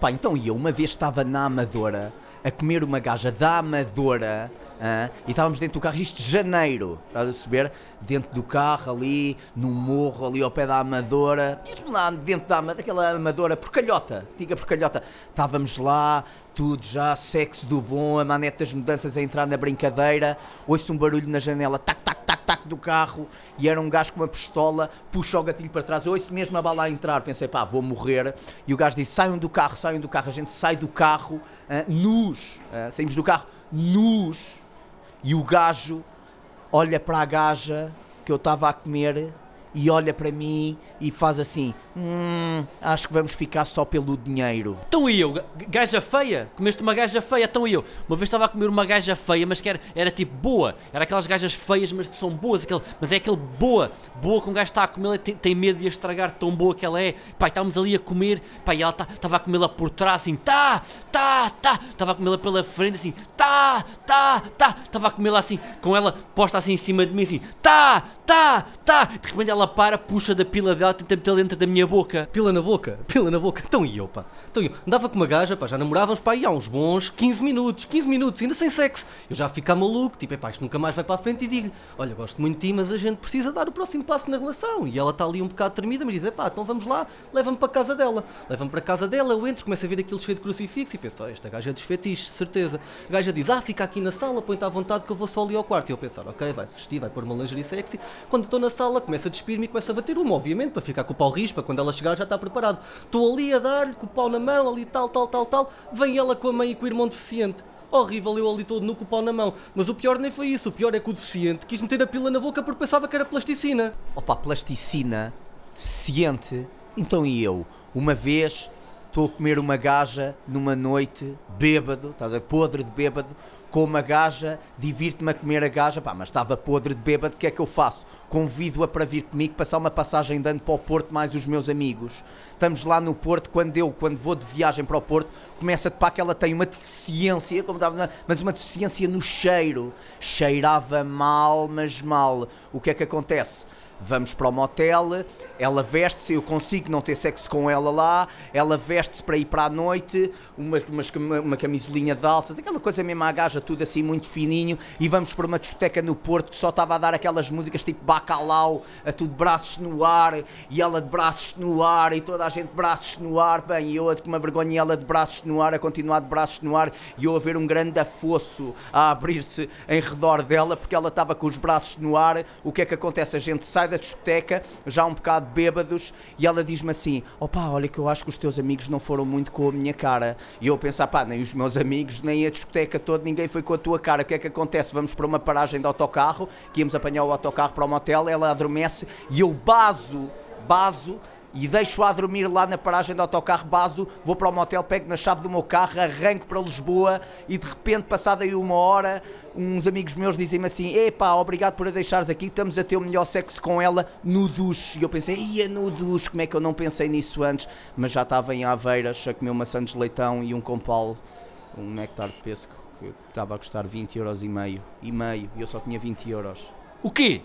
Opa, então e eu uma vez estava na Amadora a comer uma gaja da Amadora e estávamos dentro do carro, isto de janeiro, estás a saber? Dentro do carro, ali, num morro, ali ao pé da Amadora, mesmo lá dentro da Amadora, daquela Amadora, porcalhota, diga porcalhota. Estávamos lá, tudo já, sexo do bom, a manete das mudanças a entrar na brincadeira, ouço um barulho na janela, tac, tac, tac, tac, do carro, e era um gajo com uma pistola, puxa o gatilho para trás, eu ouço mesmo a bala a entrar, pensei, pá, vou morrer, e o gajo disse, saiam do carro, saiam do carro, a gente sai do carro, ah, nus, ah, saímos do carro, nus, e o gajo olha para a gaja que eu estava a comer e olha para mim e faz assim: Hum, acho que vamos ficar só pelo dinheiro. Então e eu, gaja feia? Comeste uma gaja feia? Então e eu? Uma vez estava a comer uma gaja feia, mas que era, era tipo boa. Era aquelas gajas feias, mas que são boas. Aquele, mas é aquele boa. Boa que um gajo está a comer, tem, tem medo de a estragar tão boa que ela é. Pai, estávamos ali a comer, pai, ela estava a comê-la por trás, assim, tá, tá, tá. Estava a comê-la pela frente, assim, tá, tá, tá. Estava a comê-la assim, com ela posta assim em cima de mim, assim, tá, tá, tá. De repente ela para, puxa da pila dela, tenta meter dentro da minha boca. Pila na boca, pila na boca. Então e eu, pá? Então eu andava com uma gaja, pá, já namorávamos, pá, e há uns bons 15 minutos, 15 minutos, ainda sem sexo. Eu já ficar maluco, tipo, pá, isto nunca mais vai para a frente e digo olha, gosto muito de ti, mas a gente precisa dar o próximo passo na relação. E ela está ali um bocado tremida, mas diz, pá, então vamos lá, leva-me para casa dela. Leva-me para casa dela, eu entro, começo a ver aquilo cheio de crucifixo e penso, oh, esta gaja é desfetiche, certeza. A gaja diz, ah, fica aqui na sala, põe-te à vontade que eu vou só ali ao quarto. E eu pensar, ok, vai-se vestir, vai pôr uma lingerie sexy. Quando estou na sala, começa a despir-me e começa a bater uma, obviamente, para ficar com o pau rispa, quando ela chegar já está preparado. Estou ali a dar-lhe com o pau na mão, ali tal, tal, tal, tal. Vem ela com a mãe e com o irmão deficiente. Horrível, eu ali todo nu com o pau na mão. Mas o pior nem foi isso. O pior é que o deficiente quis meter a pila na boca porque pensava que era plasticina. Opa, plasticina, deficiente. Então e eu? Uma vez estou a comer uma gaja numa noite, bêbado, estás a ver, podre de bêbado, com uma gaja, divirto-me a comer a gaja, pá, mas estava podre de bêbado, o que é que eu faço? Convido-a para vir comigo, passar uma passagem de ano para o Porto, mais os meus amigos. Estamos lá no Porto, quando eu, quando vou de viagem para o Porto, começa a pá que ela tem uma deficiência, como estava, mas uma deficiência no cheiro. Cheirava mal, mas mal. O que é que acontece? Vamos para o motel, ela veste-se, eu consigo não ter sexo com ela lá, ela veste-se para ir para a noite, uma, uma, uma camisolinha de alças, aquela coisa mesmo à gaja, tudo assim muito fininho, e vamos para uma discoteca no Porto que só estava a dar aquelas músicas tipo bacalau, a tudo braços no ar, e ela de braços no ar, e toda a gente de braços no ar, bem, e eu com uma vergonha e ela de braços no ar, a continuar de braços no ar, e eu a ver um grande afosso a abrir-se em redor dela, porque ela estava com os braços no ar, o que é que acontece? A gente sai da discoteca, já um bocado bêbados, e ela diz-me assim: opá, olha que eu acho que os teus amigos não foram muito com a minha cara. E eu pensar, pá, nem os meus amigos, nem a discoteca toda, ninguém foi com a tua cara. O que é que acontece? Vamos para uma paragem de autocarro, que íamos apanhar o autocarro para o motel, ela adormece e eu baso, baso e deixo-a dormir lá na paragem do autocarro baso, vou para o motel, pego na chave do meu carro, arranco para Lisboa e de repente, passada aí uma hora, uns amigos meus dizem-me assim: Epá, obrigado por a deixares aqui, estamos a ter o melhor sexo com ela no duche. E eu pensei: Ia no duche, como é que eu não pensei nisso antes? Mas já estava em Aveiras a comer uma Santos Leitão e um compal, um néctar de pesco que estava a custar 20 euros e meio. E meio, e eu só tinha 20 euros. O quê?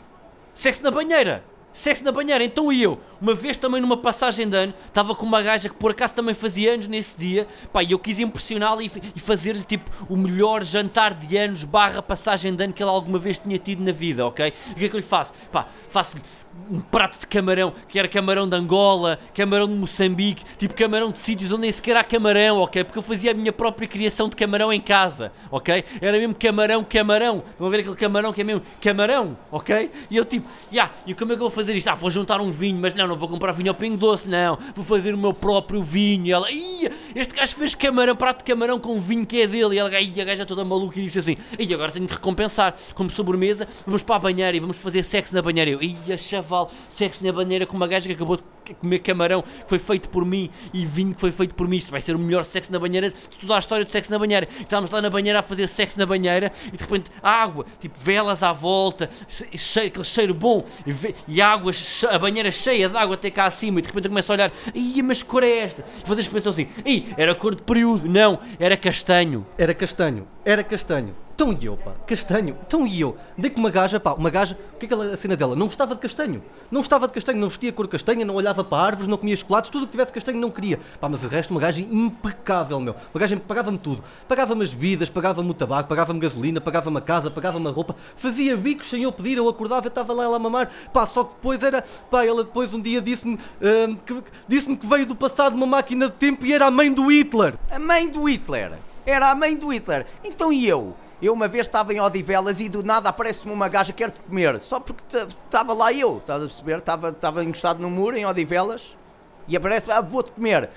Sexo na banheira? Sexo na banheira, então e eu, uma vez também numa passagem de ano, estava com uma gaja que por acaso também fazia anos nesse dia, pá, e eu quis impressioná-la e, e fazer-lhe tipo o melhor jantar de anos barra passagem de ano que ela alguma vez tinha tido na vida, ok? E o que é que eu lhe faço? Pá, faço-lhe um prato de camarão, que era camarão de Angola, camarão de Moçambique, tipo camarão de sítios onde nem sequer há camarão, ok? Porque eu fazia a minha própria criação de camarão em casa, ok? Era mesmo camarão, camarão. A ver aquele camarão que é mesmo camarão, ok? E eu tipo, já, yeah, e como é que eu vou fazer isto? Ah, vou juntar um vinho, mas não, não vou comprar vinho ao pingo doce, não. Vou fazer o meu próprio vinho. E ela, ia, este gajo fez camarão, prato de camarão com vinho que é dele. E a gaja toda maluca e disse assim, e agora tenho que recompensar. Como sobremesa, vamos para a banheira e vamos fazer sexo na banheira. Eu, ia, chaval, sexo na banheira com uma gaja que acabou de comer camarão que foi feito por mim e vinho que foi feito por mim. Isto vai ser o melhor sexo na banheira de toda a história de sexo na banheira. Estávamos lá na banheira a fazer sexo na banheira e de repente água, tipo velas à volta, cheiro, aquele cheiro bom e, e água, a banheira cheia de água até cá acima. E de repente eu começo a olhar, ia, mas cor é esta? E vocês pensam assim, Ih, era cor de período. Não, era castanho. Era castanho, era castanho. Então e eu, pá, castanho, então e eu? Dei com uma gaja, pá, uma gaja, o que é aquela cena dela? Não gostava de castanho, não gostava de castanho, não vestia cor castanha, não olhava para árvores, não comia chocolates, tudo que tivesse castanho não queria. Pá, mas o resto, uma gaja impecável, meu. Uma gaja que pagava-me tudo. Pagava-me as bebidas, pagava-me o tabaco, pagava-me gasolina, pagava-me a casa, pagava-me a roupa, fazia bicos sem eu pedir, eu acordava, eu estava lá ela a mamar, pá, só que depois era, pá, ela depois um dia disse-me hum, que, disse-me que veio do passado uma máquina de tempo e era a mãe do Hitler. A mãe do Hitler. Era a mãe do Hitler. Então e eu? Eu uma vez estava em Odivelas e do nada aparece-me uma gaja que quer-te comer. Só porque estava lá eu, estás a perceber? Estava, encostado no muro em Odivelas e aparece-me, ah, vou-te comer.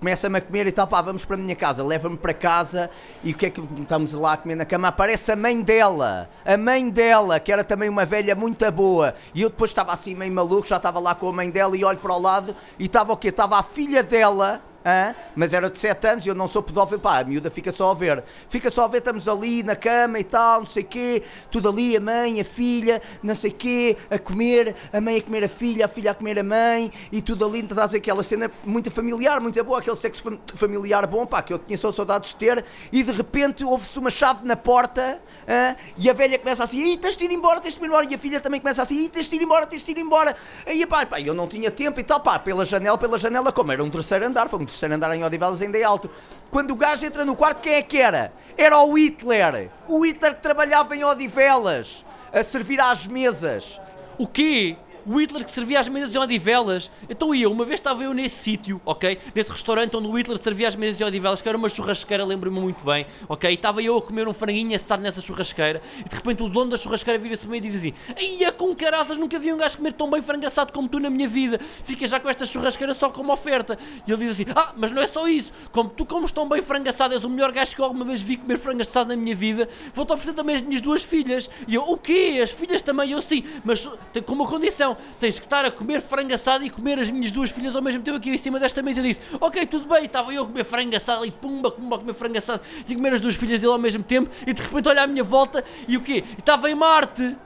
Começa-me a comer e tal, pá, vamos para a minha casa, leva-me para casa e o que é que estamos lá a comer na cama? Aparece a mãe dela, a mãe dela, que era também uma velha muito boa. E eu depois estava assim meio maluco, já estava lá com a mãe dela e olho para o lado e estava o quê? Estava a filha dela Hã? Mas era de 7 anos e eu não sou pedófilo, pá, a miúda fica só a ver. Fica só a ver, estamos ali na cama e tal, não sei quê, tudo ali, a mãe, a filha, não sei quê, a comer, a mãe a comer a filha, a filha a comer a mãe, e tudo ali, então estás aquela cena muito familiar, muito boa, aquele sexo familiar bom, pá, que eu tinha só saudades de ter, e de repente ouve-se uma chave na porta, hã? e a velha começa assim, Ih, tens de ir embora, tens de ir embora, e a filha também começa assim, Ih, tens de ir embora, tens de ir embora, aí pá, pá, eu não tinha tempo e tal, pá, pela janela, pela janela, como era um terceiro andar, foi um terceiro andar em Odivelas ainda é alto. Quando o gajo entra no quarto, quem é que era? Era o Hitler. O Hitler trabalhava em Odivelas, a servir às mesas. O quê? O Hitler que servia as mesas em Odivelas. Então eu, uma vez estava eu nesse sítio, ok? Nesse restaurante onde o Hitler servia as mesas em Odivelas, que era uma churrasqueira, lembro-me muito bem, ok? Estava eu a comer um franguinho assado nessa churrasqueira e de repente o dono da churrasqueira vira-se mim e diz assim: Ia com caraças, nunca vi um gajo comer tão bem frango assado como tu na minha vida. Fica já com esta churrasqueira só como oferta. E ele diz assim: Ah, mas não é só isso. Como tu comes tão bem frango assado, és o melhor gajo que alguma vez vi comer frango assado na minha vida, vou-te oferecer também as minhas duas filhas. E eu: O quê? As filhas também? Eu sim, mas com uma condição: tens que estar a comer frango assado e comer as minhas duas filhas ao mesmo tempo aqui em cima desta mesa. Eu disse, ok, tudo bem, estava eu a comer frango assado e pumba, pumba, a comer frango assado e comer as duas filhas dele ao mesmo tempo e de repente olha à minha volta e o quê? Estava em Marte,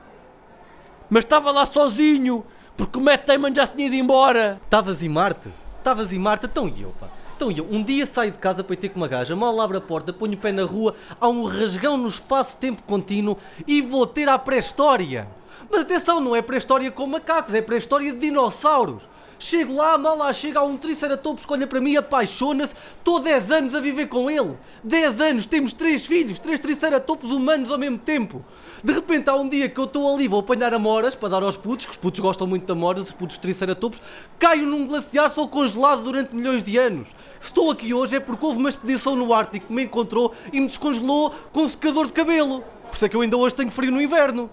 mas estava lá sozinho, porque o Matt Damon já se tinha ido embora. Estavas em Marte? Estavas em Marte? Então e eu, pá? Então eu, um dia saio de casa para ir ter com uma gaja, mal abro a porta, ponho o pé na rua, há um rasgão no espaço-tempo contínuo e vou ter à pré-história. Mas atenção, não é pré-história com macacos, é pré-história de dinossauros. Chego lá, mal lá chega, há um triceratops que olha para mim, apaixona-se, estou 10 anos a viver com ele. 10 anos, temos 3 filhos, 3 triceratops humanos ao mesmo tempo. De repente há um dia que eu estou ali, vou apanhar amoras para dar aos putos, que os putos gostam muito de amoras, os putos triceratopos, caio num glaciar, sou congelado durante milhões de anos. Se estou aqui hoje é porque houve uma expedição no Ártico que me encontrou e me descongelou com um secador de cabelo. Por isso é que eu ainda hoje tenho frio no inverno.